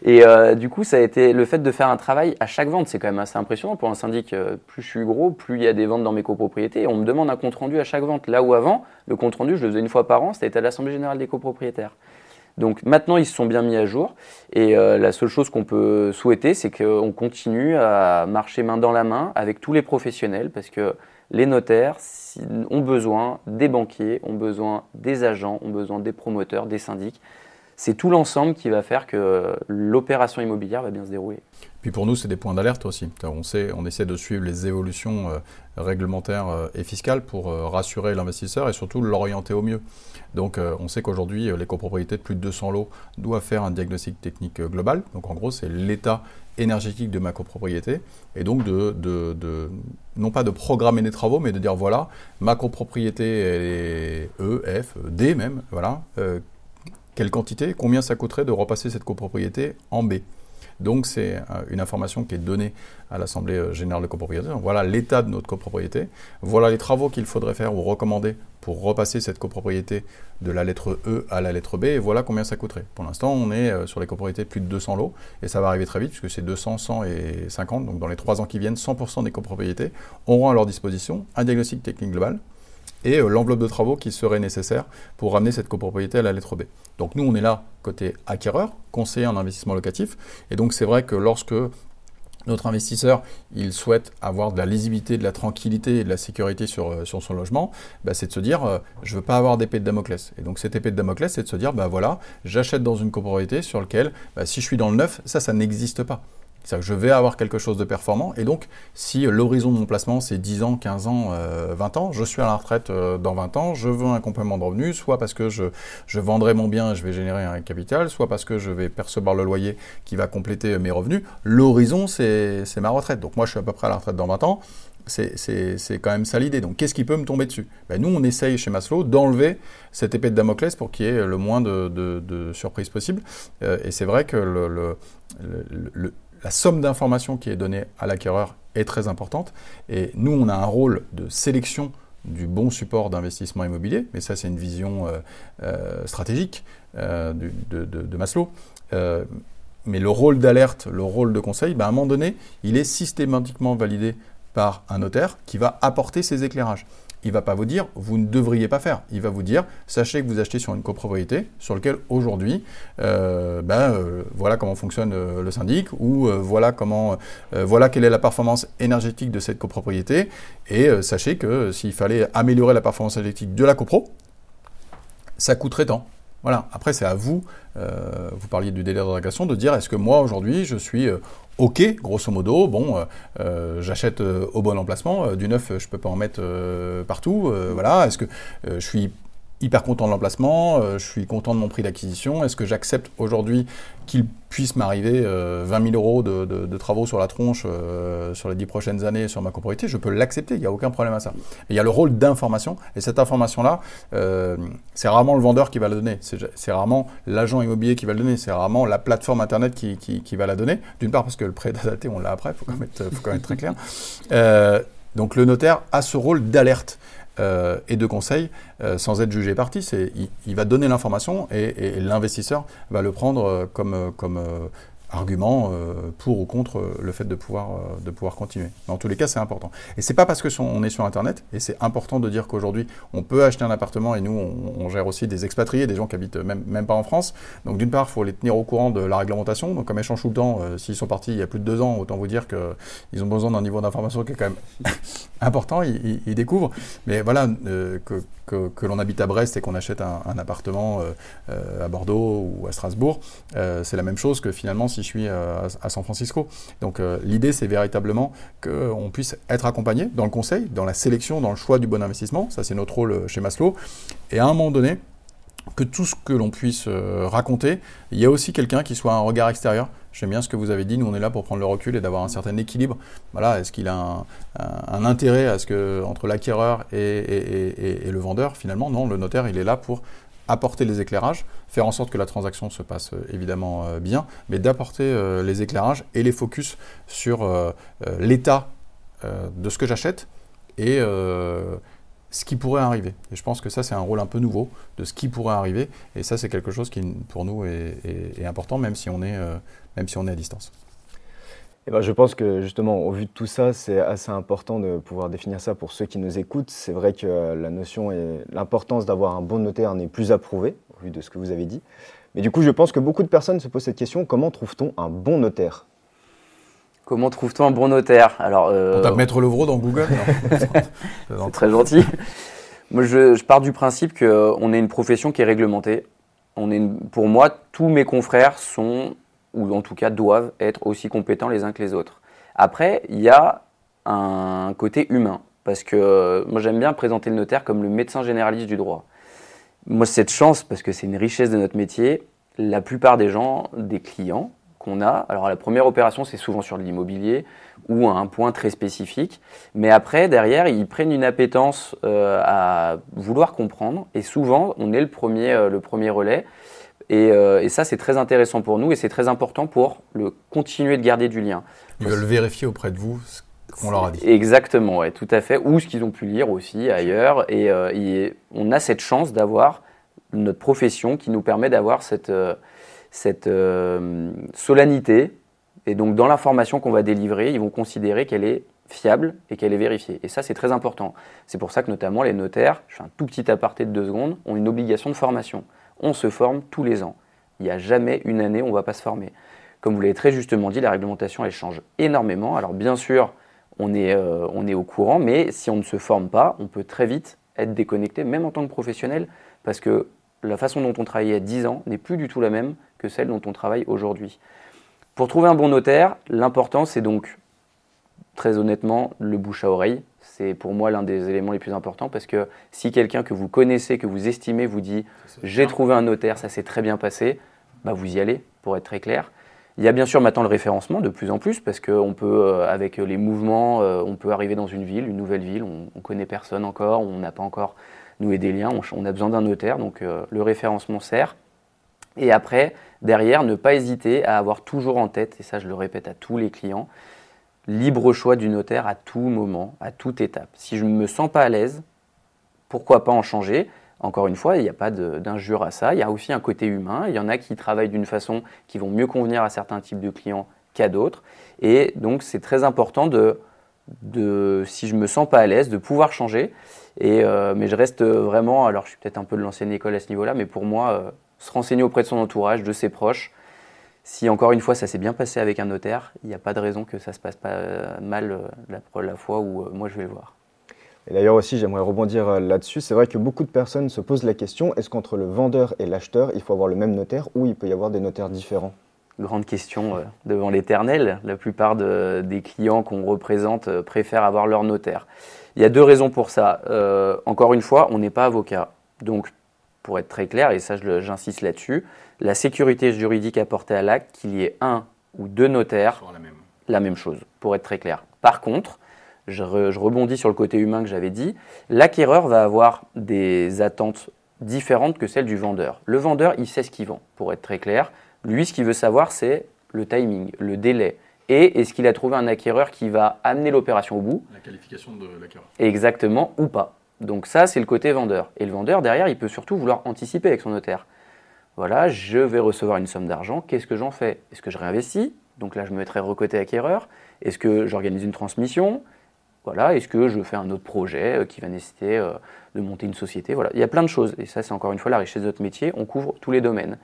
Et euh, du coup, ça a été le fait de faire un travail à chaque vente, c'est quand même assez impressionnant pour un syndic. Euh, plus je suis gros, plus il y a des ventes dans mes copropriétés. On me demande un compte rendu à chaque vente. Là où avant, le compte rendu, je le faisais une fois par an, c'était à l'Assemblée générale des copropriétaires. Donc maintenant, ils se sont bien mis à jour. Et euh, la seule chose qu'on peut souhaiter, c'est qu'on continue à marcher main dans la main avec tous les professionnels, parce que les notaires ont besoin des banquiers, ont besoin des agents, ont besoin des promoteurs, des syndics c'est tout l'ensemble qui va faire que l'opération immobilière va bien se dérouler. Puis pour nous, c'est des points d'alerte aussi. On, sait, on essaie de suivre les évolutions euh, réglementaires euh, et fiscales pour euh, rassurer l'investisseur et surtout l'orienter au mieux. Donc on sait qu'aujourd'hui, les copropriétés de plus de 200 lots doivent faire un diagnostic technique global. Donc en gros, c'est l'état énergétique de ma copropriété et donc non pas de programmer des travaux, mais de dire voilà, ma copropriété est E, F, D même, voilà quelle quantité Combien ça coûterait de repasser cette copropriété en B donc c'est euh, une information qui est donnée à l'Assemblée euh, générale de copropriété. Voilà l'état de notre copropriété. Voilà les travaux qu'il faudrait faire ou recommander pour repasser cette copropriété de la lettre E à la lettre B. Et voilà combien ça coûterait. Pour l'instant, on est euh, sur les copropriétés plus de 200 lots. Et ça va arriver très vite puisque c'est 200, 100 et 50. Donc dans les trois ans qui viennent, 100% des copropriétés auront à leur disposition un diagnostic technique global et euh, l'enveloppe de travaux qui serait nécessaire pour ramener cette copropriété à la lettre B. Donc nous, on est là côté acquéreur, conseiller en investissement locatif, et donc c'est vrai que lorsque notre investisseur, il souhaite avoir de la lisibilité, de la tranquillité et de la sécurité sur, euh, sur son logement, bah, c'est de se dire, euh, je ne veux pas avoir d'épée de Damoclès. Et donc cette épée de Damoclès, c'est de se dire, bah voilà, j'achète dans une copropriété sur laquelle, bah, si je suis dans le neuf, ça, ça n'existe pas. C'est-à-dire que je vais avoir quelque chose de performant. Et donc, si l'horizon de mon placement, c'est 10 ans, 15 ans, 20 euh, ans, je suis à la retraite euh, dans 20 ans, je veux un complément de revenus, soit parce que je, je vendrai mon bien et je vais générer un capital, soit parce que je vais percevoir le loyer qui va compléter mes revenus. L'horizon, c'est ma retraite. Donc moi, je suis à peu près à la retraite dans 20 ans. C'est quand même ça l'idée. Donc, qu'est-ce qui peut me tomber dessus? Ben, Nous, on essaye chez Maslow d'enlever cette épée de Damoclès pour qu'il y ait le moins de, de, surprises possible. Euh, et c'est vrai que le la somme d'informations qui est donnée à l'acquéreur est très importante. Et nous, on a un rôle de sélection du bon support d'investissement immobilier, mais ça c'est une vision euh, euh, stratégique euh, de, Maslow. mais le rôle d'alerte, le rôle de conseil, ben, à un moment donné, il est systématiquement validé par un notaire qui va apporter ses éclairages il va pas vous dire vous ne devriez pas faire. Il va vous dire sachez que vous achetez sur une copropriété sur laquelle aujourd'hui, euh, ben, euh, voilà comment fonctionne euh, le syndic ou voilà comment, voilà quelle est la performance énergétique de cette copropriété et sachez que s'il fallait améliorer la performance énergétique de la copro, ça coûterait tant. Voilà. Après, c'est à vous, vous parliez du délai de de dire est-ce que moi aujourd'hui je suis ok, grosso modo, bon, euh, euh, j'achète euh, au bon emplacement, du neuf, je peux pas en mettre partout, voilà, est-ce que je suis hyper content de l'emplacement, je suis content de mon prix d'acquisition. Est-ce que j'accepte aujourd'hui qu'il puisse m'arriver 20 000 euros de, travaux sur la tronche sur les 10 prochaines années sur ma copropriété? Je peux l'accepter, il n'y a aucun problème à ça. il y a le rôle d'information, et cette information-là, c'est rarement le vendeur qui va la donner, c'est rarement l'agent immobilier qui va le donner, c'est rarement la plateforme Internet qui, qui va la donner. D'une part parce que le prêt daté, on l'a après, il faut, quand même être très clair. donc le notaire a ce rôle d'alerte. Euh, et de conseil euh, sans être jugé parti. Il, va donner l'information et, l'investisseur va le prendre euh, comme argument euh, pour ou contre le fait de pouvoir, euh, de pouvoir continuer. Mais en tous les cas, c'est important. Et c'est pas parce que on est sur Internet, et c'est important de dire qu'aujourd'hui, on peut acheter un appartement, et nous, on, gère aussi des expatriés, des gens qui habitent même, même pas en France. Donc d'une part, il faut les tenir au courant de la réglementation. Donc comme ils changent tout le temps, euh, s'ils sont partis il y a plus de deux ans, autant vous dire qu'ils ont besoin d'un niveau d'information qui est quand même important, ils, découvrent. Mais voilà, que, que, l'on habite à Brest et qu'on achète un, appartement à Bordeaux ou à Strasbourg, c'est la même chose que finalement je suis euh, à, San Francisco. Donc euh, l'idée, c'est véritablement qu'on puisse être accompagné dans le conseil, dans la sélection, dans le choix du bon investissement. Ça, c'est notre rôle euh, chez Maslow. Et à un moment donné, que tout ce que l'on puisse raconter, il y a aussi quelqu'un qui soit un regard extérieur. J'aime bien ce que vous avez dit, nous on est là pour prendre le recul et d'avoir un certain équilibre. Voilà, est-ce qu'il a un, intérêt à ce que entre l'acquéreur et, le vendeur Finalement, non, le notaire il est là pour apporter les éclairages, faire en sorte que la transaction se passe euh, évidemment euh, bien, mais d'apporter euh, les éclairages et les focus sur l'état de ce que j'achète et ce qui pourrait arriver. Et je pense que ça, c'est un rôle un peu nouveau de ce qui pourrait arriver. Et ça, c'est quelque chose qui, pour nous, est, important, même si on est, même si on est à distance. Eh ben, je pense que justement, au vu de tout ça, c'est assez important de pouvoir définir ça pour ceux qui nous écoutent. C'est vrai que la notion et l'importance d'avoir un bon notaire n'est plus approuvée, au vu de ce que vous avez dit. Mais du coup, je pense que beaucoup de personnes se posent cette question comment trouve-t-on un bon notaire? Comment trouve-t-on un bon notaire? Alors, euh... On tape Maître Levrault dans Google C'est très gentil. Moi, je, pars du principe qu'on est une profession qui est réglementée. On est pour moi, tous mes confrères sont, ou en tout cas doivent être aussi compétents les uns que les autres. Après, il y a un côté humain. Parce que moi, j'aime bien présenter le notaire comme le médecin généraliste du droit. Moi, cette chance, parce que c'est une richesse de notre métier, la plupart des gens, des clients, qu'on a. Alors la première opération, c'est souvent sur l'immobilier ou à un point très spécifique. Mais après, derrière, ils prennent une appétence euh, à vouloir comprendre. Et souvent, on est le premier, euh, le premier relais. Euh, et, ça, c'est très intéressant pour nous et c'est très important pour le continuer de garder du lien. Ils veulent vérifier auprès de vous ce qu'on leur a dit. Exactement, ouais, tout à fait. Ou ce qu'ils ont pu lire aussi ailleurs. Et, et on a cette chance d'avoir notre profession qui nous permet d'avoir cette cette euh, solennité. Et donc, dans l'information qu'on va délivrer, ils vont considérer qu'elle est fiable et qu'elle est vérifiée. Et ça, c'est très important. C'est pour ça que notamment les notaires, je fais un tout petit aparté de deux secondes, ont une obligation de formation. On se forme tous les ans. Il n'y a jamais une année où on ne va pas se former. Comme vous l'avez très justement dit, la réglementation, elle change énormément. Alors bien sûr, on est, euh, on est au courant, mais si on ne se forme pas, on peut très vite être déconnecté, même en tant que professionnel, parce que la façon dont on travaillait a 10 ans n'est plus du tout la même que celle dont on travaille aujourd'hui. Pour trouver un bon notaire, l'important c'est donc très honnêtement le bouche à oreille. C'est pour moi l'un des éléments les plus importants parce que si quelqu'un que vous connaissez, que vous estimez vous dit j'ai trouvé un notaire, ça s'est très bien passé, bah vous y allez pour être très clair. Il y a bien sûr maintenant le référencement de plus en plus parce qu'on peut, euh, avec les mouvements, euh, on peut arriver dans une ville, une nouvelle ville, on, ne connaît personne encore, on n'a pas encore noué des liens, on, a besoin d'un notaire, donc euh, le référencement sert. Et après, derrière, ne pas hésiter à avoir toujours en tête, et ça je le répète à tous les clients, libre choix du notaire à tout moment, à toute étape. Si je ne me sens pas à l'aise, pourquoi pas en changer? Encore une fois, il n'y a pas d'injure à ça. Il y a aussi un côté humain. Il y en a qui travaillent d'une façon qui vont mieux convenir à certains types de clients qu'à d'autres. Et donc, c'est très important de, de, si je me sens pas à l'aise, de pouvoir changer. Et, euh, mais je reste vraiment, alors je suis peut-être un peu de l'ancienne école à ce niveau-là, mais pour moi, euh, se renseigner auprès de son entourage, de ses proches. Si encore une fois ça s'est bien passé avec un notaire, il n'y a pas de raison que ça se passe pas euh, mal euh, la, la fois où euh, moi je vais le voir. Et d'ailleurs aussi, j'aimerais rebondir là-dessus. C'est vrai que beaucoup de personnes se posent la question est-ce qu'entre le vendeur et l'acheteur, il faut avoir le même notaire ou il peut y avoir des notaires différents? Grande question devant l'éternel. La plupart des clients qu'on représente préfèrent avoir leur notaire. Il y a deux raisons pour ça. encore une fois, on n'est pas avocat. Donc pour être très clair, et ça j'insiste là-dessus, la sécurité juridique apportée à l'acte, qu'il y ait un ou deux notaires, la même. la même chose, pour être très clair. Par contre, je, rebondis sur le côté humain que j'avais dit, l'acquéreur va avoir des attentes différentes que celles du vendeur. Le vendeur, il sait ce qu'il vend, pour être très clair. Lui, ce qu'il veut savoir, c'est le timing, le délai. Et est-ce qu'il a trouvé un acquéreur qui va amener l'opération au bout? La qualification de l'acquéreur. Exactement, ou pas. Donc ça, c'est le côté vendeur. Et le vendeur, derrière, il peut surtout vouloir anticiper avec son notaire. Voilà, je vais recevoir une somme d'argent, qu'est-ce que j'en fais? Est-ce que je réinvestis? Donc là, je me mettrai recoté acquéreur. Est-ce que j'organise une transmission? Voilà, est-ce que je fais un autre projet euh, qui va nécessiter euh, de monter une société? Voilà, il y a plein de choses. Et ça, c'est encore une fois la richesse de notre métier. On couvre tous les domaines.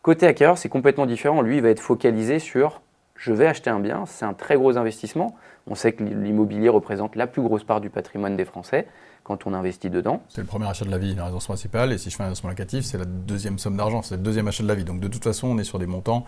Côté acquéreur, c'est complètement différent. Lui, il va être focalisé sur je vais acheter un bien, c'est un très gros investissement. On sait que l'immobilier représente la plus grosse part du patrimoine des Français quand on investit dedans. C'est le premier achat de la vie, la résidence principale, et si je fais un investissement locatif, c'est la deuxième somme d'argent, c'est le deuxième achat de la vie. Donc de toute façon, on est sur des montants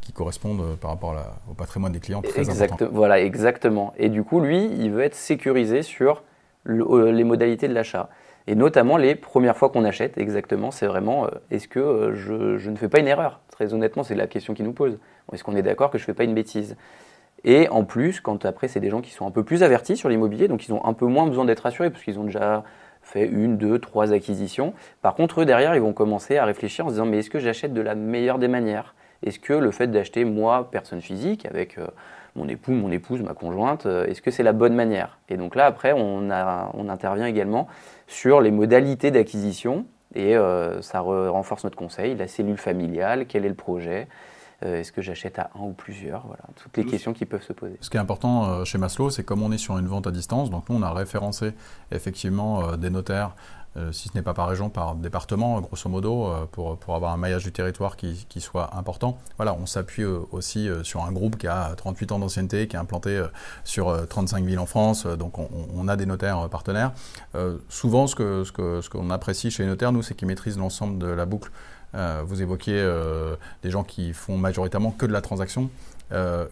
qui correspondent euh, par rapport au patrimoine des clients très exact, Voilà, exactement. Et du coup, lui, il veut être sécurisé sur euh, les modalités de l'achat. Et notamment les premières fois qu'on achète, exactement, c'est vraiment euh, est-ce que je, je, ne fais pas une erreur? Très honnêtement, c'est la question qu'il nous pose. Est-ce qu'on est d'accord que je ne fais pas une bêtise? Et en plus, quand après, c'est des gens qui sont un peu plus avertis sur l'immobilier, donc ils ont un peu moins besoin d'être assurés parce qu'ils ont déjà fait une, deux, trois acquisitions. Par contre, eux, derrière, ils vont commencer à réfléchir en se disant, mais est-ce que j'achète de la meilleure des manières? Est-ce que le fait d'acheter, moi, personne physique, avec euh, mon époux, mon épouse, ma conjointe, est-ce que c'est la bonne manière? Et donc là, après, on, on intervient également sur les modalités d'acquisition et ça renforce notre conseil, la cellule familiale, quel est le projet, euh, est-ce que j'achète à un ou plusieurs? Voilà, toutes les questions qui peuvent se poser. Ce qui est important euh, chez Maslow, c'est comme on est sur une vente à distance, donc nous on a référencé effectivement euh, des notaires si ce n'est pas par région, par département, grosso modo, pour, pour avoir un maillage du territoire qui, qui soit important. Voilà, on s'appuie aussi sur un groupe qui a 38 ans d'ancienneté, qui est implanté sur 35 villes en France, donc on, on a des notaires partenaires. souvent, ce qu'on ce que, ce qu'on apprécie chez les notaires, nous, c'est qu'ils maîtrisent l'ensemble de la boucle vous évoquiez euh, des gens qui font majoritairement que de la transaction. Euh,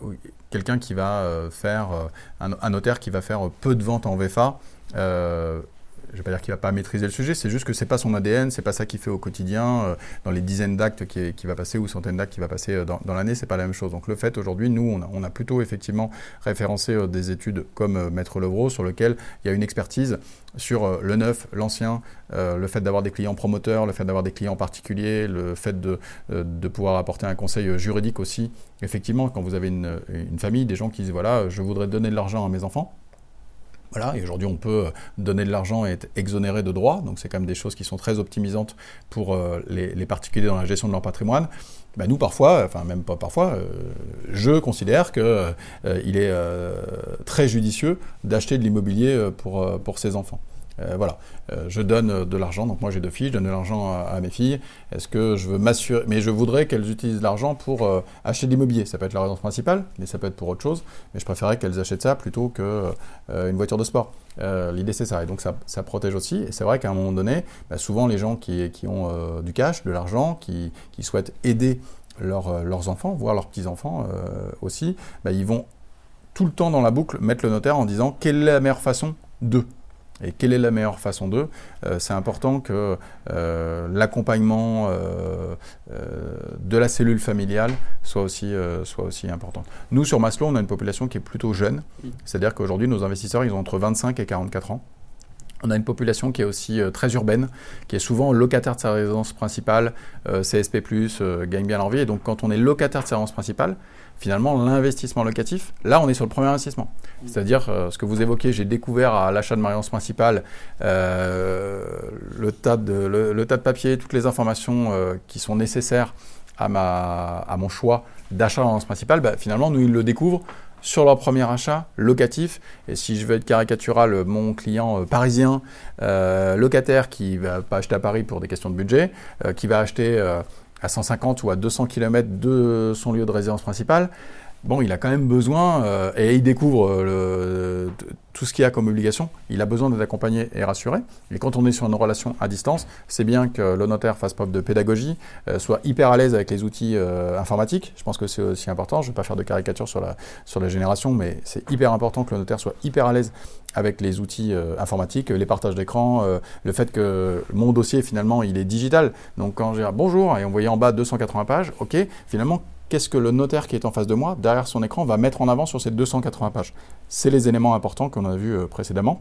quelqu'un qui va faire, un, notaire qui va faire peu de ventes en VFA, je ne vais pas dire qu'il ne va pas maîtriser le sujet, c'est juste que ce n'est pas son ADN, c'est pas ça qu'il fait au quotidien, euh, dans les dizaines d'actes qui, va passer ou centaines d'actes qui va passer euh, dans, dans l'année, c'est pas la même chose. Donc le fait aujourd'hui, nous, on a, plutôt effectivement référencé euh, des études comme Maître Levrault sur lequel il y a une expertise sur le neuf, l'ancien, le fait d'avoir des clients promoteurs, le fait d'avoir des clients particuliers, le fait de, pouvoir apporter un conseil juridique aussi. Effectivement, quand vous avez une famille, des gens qui disent voilà, je voudrais donner de l'argent à mes enfants, voilà, et aujourd'hui on peut donner de l'argent et être exonéré de droits, donc c'est quand même des choses qui sont très optimisantes pour euh, les, particuliers dans la gestion de leur patrimoine. Ben nous parfois, enfin même pas parfois, euh, je considère qu'il euh, est très judicieux d'acheter de l'immobilier pour, pour ses enfants. Euh, voilà, euh, je donne de l'argent, donc moi j'ai deux filles, je donne de l'argent à, mes filles. Est-ce que je veux m'assurer, mais je voudrais qu'elles utilisent l'argent pour euh, acheter de l'immobilier. Ça peut être la résidence principale, mais ça peut être pour autre chose. Mais je préférerais qu'elles achètent ça plutôt qu'une voiture de sport. L'idée c'est ça, et donc ça, protège aussi. Et c'est vrai qu'à un moment donné, bah, souvent les gens qui, ont du cash, de l'argent, qui, souhaitent aider leurs enfants, voire leurs petits-enfants aussi, bah, ils vont tout le temps dans la boucle mettre le notaire en disant quelle est la meilleure façon de. Et quelle est la meilleure façon d'eux? Euh, C'est important que euh, l'accompagnement euh, de la cellule familiale soit aussi, soit aussi important. Nous, sur Maslow, on a une population qui est plutôt jeune. C'est-à-dire qu'aujourd'hui, nos investisseurs, ils ont entre 25 et 44 ans. On a une population qui est aussi très urbaine, qui est souvent locataire de sa résidence principale, CSP+, gagne bien leur vie. Et donc, quand on est locataire de sa résidence principale, finalement, l'investissement locatif, là, on est sur le premier investissement. C'est-à-dire, euh, ce que vous évoquez, j'ai découvert à l'achat de ma résidence principale euh, le, tas de, le, papier, toutes les informations euh, qui sont nécessaires à, mon choix d'achat de résidence principale. Bah, finalement, nous, ils le découvrent sur leur premier achat locatif. Et si je veux être caricatural, mon client parisien, locataire qui va pas acheter à Paris pour des questions de budget, qui va acheter à 150 ou à 200 km de son lieu de résidence principale, bon, il a quand même besoin, euh, et il découvre euh, tout ce qu'il a comme obligation, il a besoin d'être accompagné et rassuré. Et quand on est sur une relation à distance, c'est bien que le notaire fasse preuve de pédagogie, euh, soit hyper à l'aise avec les outils informatiques. Je pense que c'est aussi important. Je ne vais pas faire de caricature sur la, sur la génération, mais c'est hyper important que le notaire soit hyper à l'aise avec les outils informatiques, les partages d'écran, le fait que mon dossier finalement il est digital. Donc quand j'ai bonjour et on voyait en bas 280 pages, ok, finalement qu'est-ce que le notaire qui est en face de moi, derrière son écran, va mettre en avant sur ces 280 pages. C'est les éléments importants qu'on a vus euh, précédemment.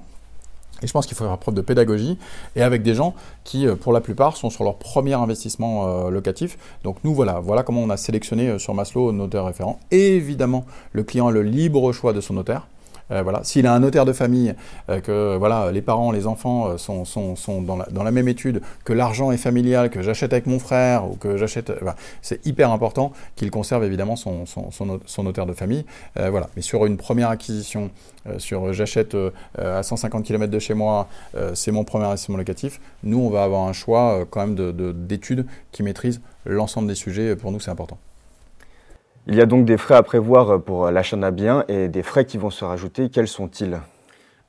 Et je pense qu'il faut faire preuve de pédagogie et avec des gens qui, euh, pour la plupart, sont sur leur premier investissement euh, locatif. Donc nous, voilà, voilà comment on a sélectionné sur Maslow notaire référent. Évidemment, le client a le libre choix de son notaire. Euh, voilà. S'il a un notaire de famille, euh, que voilà, les parents, les enfants euh, sont, sont, sont dans, la, même étude, que l'argent est familial, que j'achète avec mon frère ou que j'achète, c'est hyper important qu'il conserve évidemment son, son, son, notaire de famille. voilà. Mais sur une première acquisition, sur j'achète à 150 km de chez moi, c'est mon premier investissement locatif. Nous, on va avoir un choix quand même d'études de, qui maîtrisent l'ensemble des sujets. Pour nous, c'est important. Il y a donc des frais à prévoir pour l'achat d'un bien et des frais qui vont se rajouter. Quels sont-ils?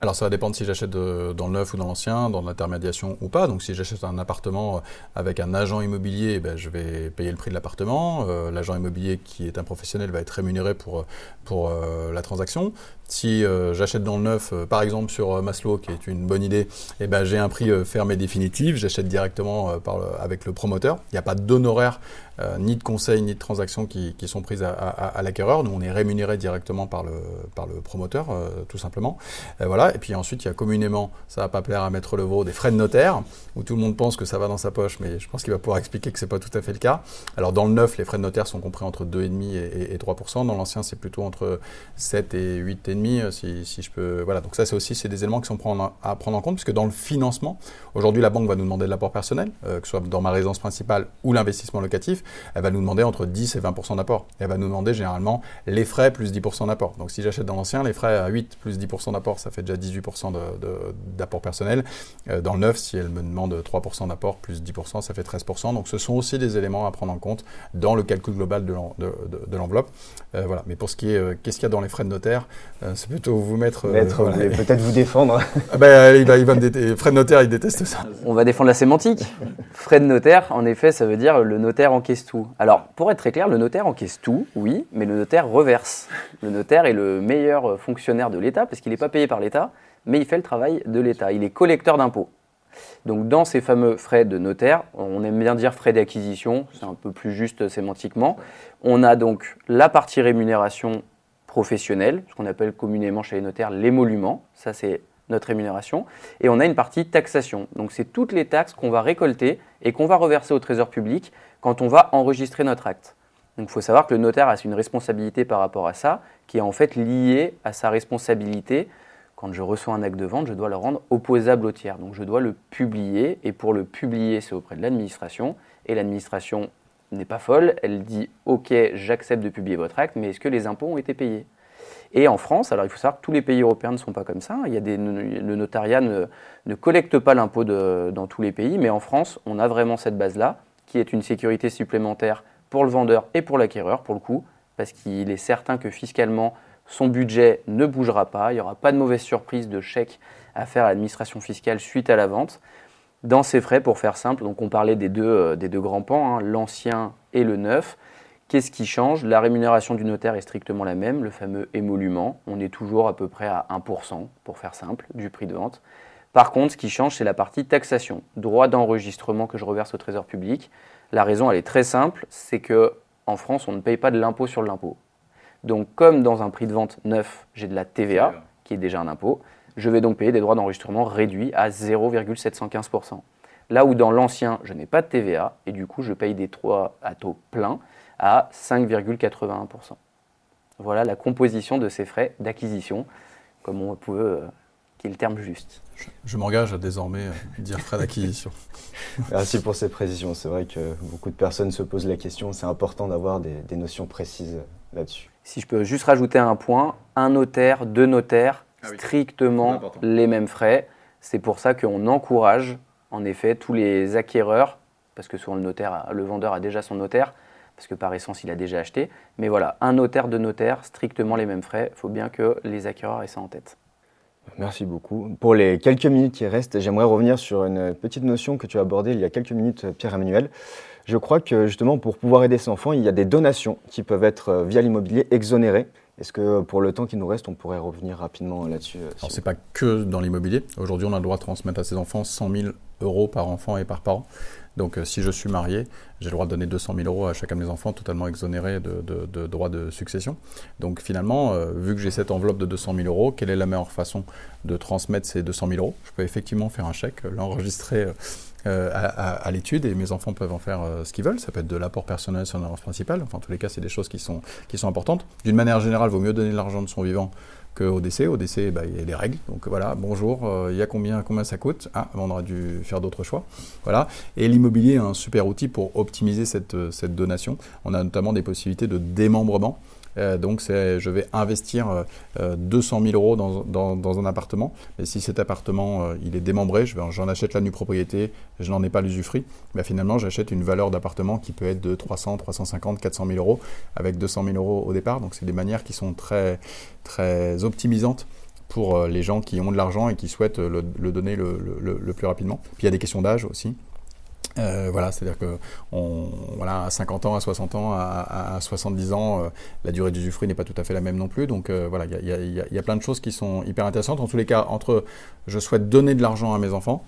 Alors ça va dépendre si j'achète dans le neuf ou dans l'ancien, dans l'intermédiation ou pas. Donc si j'achète un appartement avec un agent immobilier, ben, je vais payer le prix de l'appartement. Euh, l'agent immobilier qui est un professionnel va être rémunéré pour, euh, la transaction. Si euh, j'achète dans le neuf, euh, par exemple sur Maslow, qui est une bonne idée, eh ben, j'ai un prix fermé définitif, j'achète directement avec le promoteur. Il n'y a pas d'honoraire euh, ni de conseils, ni de transactions qui, sont prises à, l'acquéreur. Nous, on est rémunéré directement par le, promoteur, euh, tout simplement. Euh, voilà. Et puis ensuite, il y a communément, ça va pas plaire à Maître Levaux, des frais de notaire, où tout le monde pense que ça va dans sa poche, mais je pense qu'il va pouvoir expliquer que c'est pas tout à fait le cas. Alors, dans le neuf, les frais de notaire sont compris entre 2,5 et, et, et 3%. Dans l'ancien, c'est plutôt entre 7 et 8,5, si, si je peux. Voilà. Donc, ça, c'est aussi c'est des éléments qui sont à prendre en compte, puisque dans le financement, aujourd'hui, la banque va nous demander de l'apport personnel, que ce soit dans ma résidence principale ou l'investissement locatif elle va nous demander entre 10 et 20% d'apport. Elle va nous demander généralement les frais plus 10% d'apport. Donc si j'achète dans l'ancien, les frais à 8 plus 10% d'apport, ça fait déjà 18% d'apport personnel. Euh, dans le neuf, si elle me demande 3% d'apport plus 10%, ça fait 13%. Donc ce sont aussi des éléments à prendre en compte dans le calcul global de l'enveloppe. Euh, voilà. Mais pour ce qui est, euh, qu'est-ce qu'il y a dans les frais de notaire, c'est plutôt vous mettre... Maître, peut-être vous défendre. ah ben, il va, il va me frais de notaire, il déteste ça. On va défendre la sémantique. frais de notaire, en effet, ça veut dire le notaire encaisse tout. Alors, pour être très clair, le notaire encaisse tout, oui, mais le notaire reverse. Le notaire est le meilleur fonctionnaire de l'État parce qu'il n'est pas payé par l'État, mais il fait le travail de l'État. Il est collecteur d'impôts. Donc, dans ces fameux frais de notaire, on aime bien dire frais d'acquisition, c'est un peu plus juste sémantiquement. On a donc la partie rémunération professionnelle, ce qu'on appelle communément chez les notaires l'émolument. Ça, c'est notre rémunération. Et on a une partie taxation. Donc c'est toutes les taxes qu'on va récolter et qu'on va reverser au Trésor public quand on va enregistrer notre acte. Donc il faut savoir que le notaire a une responsabilité par rapport à ça, qui est en fait liée à sa responsabilité. Quand je reçois un acte de vente, je dois le rendre opposable au tiers. Donc je dois le publier, et pour le publier, c'est auprès de l'administration. Et l'administration n'est pas folle, elle dit Ok, j'accepte de publier votre acte, mais est-ce que les impôts ont été payés? Et en France, alors il faut savoir que tous les pays européens ne sont pas comme ça. Il y a des, le notariat ne, collecte pas l'impôt dans tous les pays, mais en France, on a vraiment cette base-là, qui est une sécurité supplémentaire pour le vendeur et pour l'acquéreur, pour le coup, parce qu'il est certain que fiscalement, son budget ne bougera pas, il n'y aura pas de mauvaise surprise de chèque à faire à l'administration fiscale suite à la vente. Dans ces frais, pour faire simple, donc on parlait des deux, euh, des deux grands pans, hein, l'ancien et le neuf. Qu'est-ce qui change? La rémunération du notaire est strictement la même, le fameux émolument. On est toujours à peu près à 1%, pour faire simple, du prix de vente. Par contre, ce qui change, c'est la partie taxation, droit d'enregistrement que je reverse au Trésor public. La raison, elle est très simple, c'est que en France, on ne paye pas de l'impôt sur l'impôt. Donc, comme dans un prix de vente neuf, j'ai de la TVA, qui est déjà un impôt, je vais donc payer des droits d'enregistrement réduits à 0,715%. Là où dans l'ancien, je n'ai pas de TVA, et du coup, je paye des droits à taux plein, à 5,81%. Voilà la composition de ces frais d'acquisition, comme on peut, euh, qui est le terme juste. Je, m'engage à désormais euh, dire frais d'acquisition. Merci pour ces précisions. C'est vrai que beaucoup de personnes se posent la question. C'est important d'avoir des, notions précises là-dessus. Si je peux juste rajouter un point, un notaire, deux notaires, ah strictement les mêmes frais. C'est pour ça qu'on encourage en effet tous les acquéreurs, parce que souvent le notaire, le vendeur a déjà son notaire, parce que par essence, il a déjà acheté. Mais voilà, un notaire, de notaire, strictement les mêmes frais. Il faut bien que les acquéreurs aient ça en tête. Merci beaucoup. Pour les quelques minutes qui restent, j'aimerais revenir sur une petite notion que tu as abordée il y a quelques minutes, Pierre-Emmanuel. Je crois que justement, pour pouvoir aider ses enfants, il y a des donations qui peuvent être, euh, via l'immobilier, exonérées. Est-ce que pour le temps qui nous reste, on pourrait revenir rapidement là-dessus euh, Alors, ce n'est pas que dans l'immobilier. Aujourd'hui, on a le droit de transmettre à ses enfants 100 000 euros par enfant et par parent. Donc, euh, si je suis marié, j'ai le droit de donner 200 000 euros à chacun de mes enfants, totalement exonérés de, droits de succession. Donc, finalement, euh, vu que j'ai cette enveloppe de 200 000 euros, quelle est la meilleure façon de transmettre ces 200 000 euros? Je peux effectivement faire un chèque, l'enregistrer. Euh, à, l'étude et mes enfants peuvent en faire ce qu'ils veulent. Ça peut être de l'apport personnel sur l'avance principale. Enfin, en tous les cas, c'est des choses qui sont, qui sont importantes. D'une manière générale, il vaut mieux donner de l'argent de son vivant qu'au décès. Au décès, bah, il y a des règles. Donc voilà, bonjour, euh, il y a combien, combien ça coûte? Ah, on aurait dû faire d'autres choix. Voilà. Et l'immobilier est un super outil pour optimiser cette, euh, cette donation. On a notamment des possibilités de démembrement. Euh, donc je vais investir 200 000 euros dans, un appartement. Et si cet appartement il est démembré, j'en achète la nue propriété, je n'en ai pas l'usufruit. Mais finalement, j'achète une valeur d'appartement qui peut être de 300, 350, 400 000 euros avec 200 000 euros au départ. Donc c'est des manières qui sont très très optimisante pour euh, les gens qui ont de l'argent et qui souhaitent le, donner le, plus rapidement. Puis il y a des questions d'âge aussi. Euh, voilà, c'est-à-dire que on, voilà, à 50 ans, à 60 ans, à, 70 ans, euh, la durée d'usufruit n'est pas tout à fait la même non plus. Donc euh, voilà, il y, y a, plein de choses qui sont hyper intéressantes. En tous les cas, entre je souhaite donner de l'argent à mes enfants,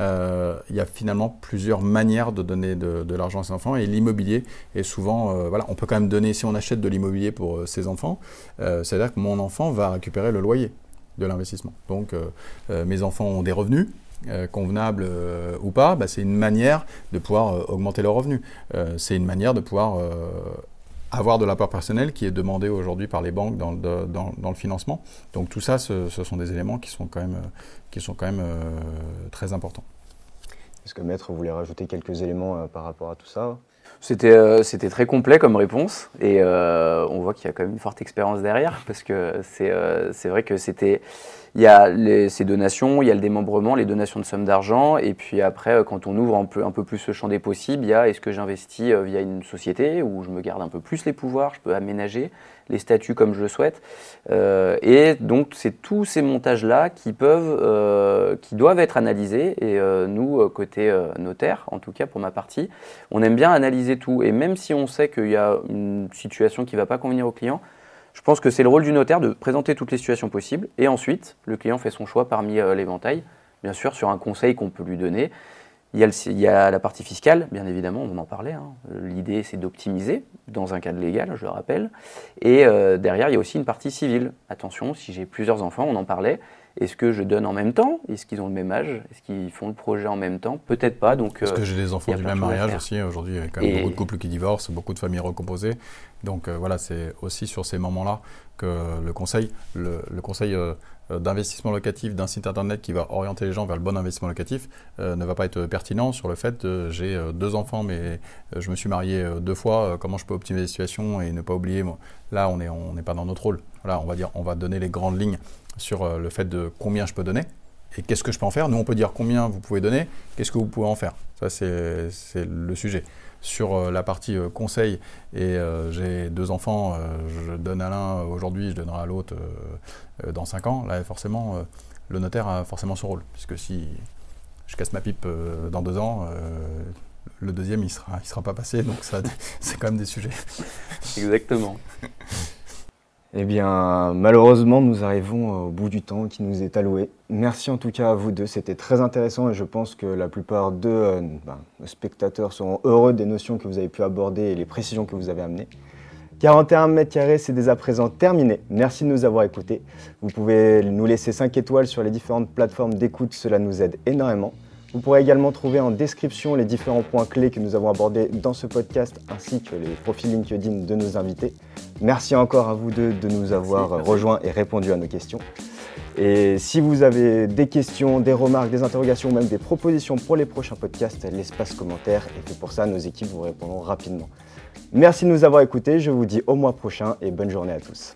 il y a finalement plusieurs manières de donner de, de l'argent à ses enfants et l'immobilier est souvent, voilà, on peut quand même donner si on achète de l'immobilier pour ses enfants, c'est-à-dire que mon enfant va récupérer le loyer de l'investissement. Donc mes enfants ont des revenus, euh, convenable euh, ou pas, bah, c'est une manière de pouvoir euh, augmenter leurs revenus. c'est une manière de pouvoir avoir de l'apport personnel qui est demandé aujourd'hui par les banques dans, le financement. Donc tout ça, ce, sont des éléments qui sont quand même, qui sont quand même très importants. Est-ce que Maître voulait rajouter quelques éléments par rapport à tout ça? C'était, c'était très complet comme réponse et on voit qu'il y a quand même une forte expérience derrière parce que c'est, c'est vrai que c'était il y a ces donations, il y a le démembrement, les donations de sommes d'argent, et puis après, euh, quand on ouvre un peu, plus le champ des possibles, il y a est-ce que j'investis euh, via une société où je me garde un peu plus les pouvoirs, je peux aménager les statuts comme je le souhaite. Euh, et donc, c'est tous ces montages-là qui doivent être analysés. Et nous, côté notaire, en tout cas pour ma partie, on aime bien analyser tout. Et même si on sait qu'il y a une situation qui ne va pas convenir au client, je pense que c'est le rôle du notaire de présenter toutes les situations possibles et ensuite, le client fait son choix parmi euh, l'éventail, bien sûr sur un conseil qu'on peut lui donner. Il y, a la partie fiscale, bien évidemment, on en parlait. Hein. L'idée, c'est d'optimiser dans un cadre légal, je le rappelle. Et euh, derrière, il y a aussi une partie civile. Attention, si j'ai plusieurs enfants, on en parlait, est-ce que je donne en même temps? Est-ce qu'ils ont le même âge? Est-ce qu'ils font le projet en même temps? Peut-être pas. Donc, Est-ce que j'ai des enfants du même mariage aussi Aujourd'hui, il y a quand même beaucoup de couples qui divorcent, beaucoup de familles recomposées. Donc euh, voilà, c'est aussi sur ces moments-là que le conseil, le, conseil euh, d'investissement locatif d'un site internet qui va orienter les gens vers le bon investissement locatif euh, ne va pas être pertinent sur le fait que j'ai deux enfants mais je me suis marié deux fois, comment je peux optimiser la situation et ne pas oublier, là on n'est on pas dans notre rôle. Voilà, on va dire, on va donner les grandes lignes sur euh, le fait de combien je peux donner et qu'est-ce que je peux en faire? Nous, on peut dire combien vous pouvez donner, qu'est-ce que vous pouvez en faire? Ça, c'est le sujet. Sur euh, la partie euh, conseil, et j'ai deux enfants, je donne à l'un aujourd'hui, je donnerai à l'autre dans cinq ans, là, forcément, le notaire a forcément son rôle. Puisque si je casse ma pipe dans deux ans, le deuxième, il ne sera, il sera pas passé. Donc, c'est quand même des sujets. Exactement. Eh bien, malheureusement, nous arrivons au bout du temps qui nous est alloué. Merci en tout cas à vous deux, c'était très intéressant et je pense que la plupart de euh, ben, nos spectateurs seront heureux des notions que vous avez pu aborder et les précisions que vous avez amenées. 41 mètres carrés, c'est dès à présent terminé. Merci de nous avoir écoutés. Vous pouvez nous laisser 5 étoiles sur les différentes plateformes d'écoute, cela nous aide énormément. Vous pourrez également trouver en description les différents points clés que nous avons abordés dans ce podcast ainsi que les profils LinkedIn de nos invités. Merci encore à vous deux de nous avoir rejoints et répondu à nos questions. Et si vous avez des questions, des remarques, des interrogations, même des propositions pour les prochains podcasts, l'espace commentaire est fait pour ça. Nos équipes vous répondront rapidement. Merci de nous avoir écoutés. Je vous dis au mois prochain et bonne journée à tous.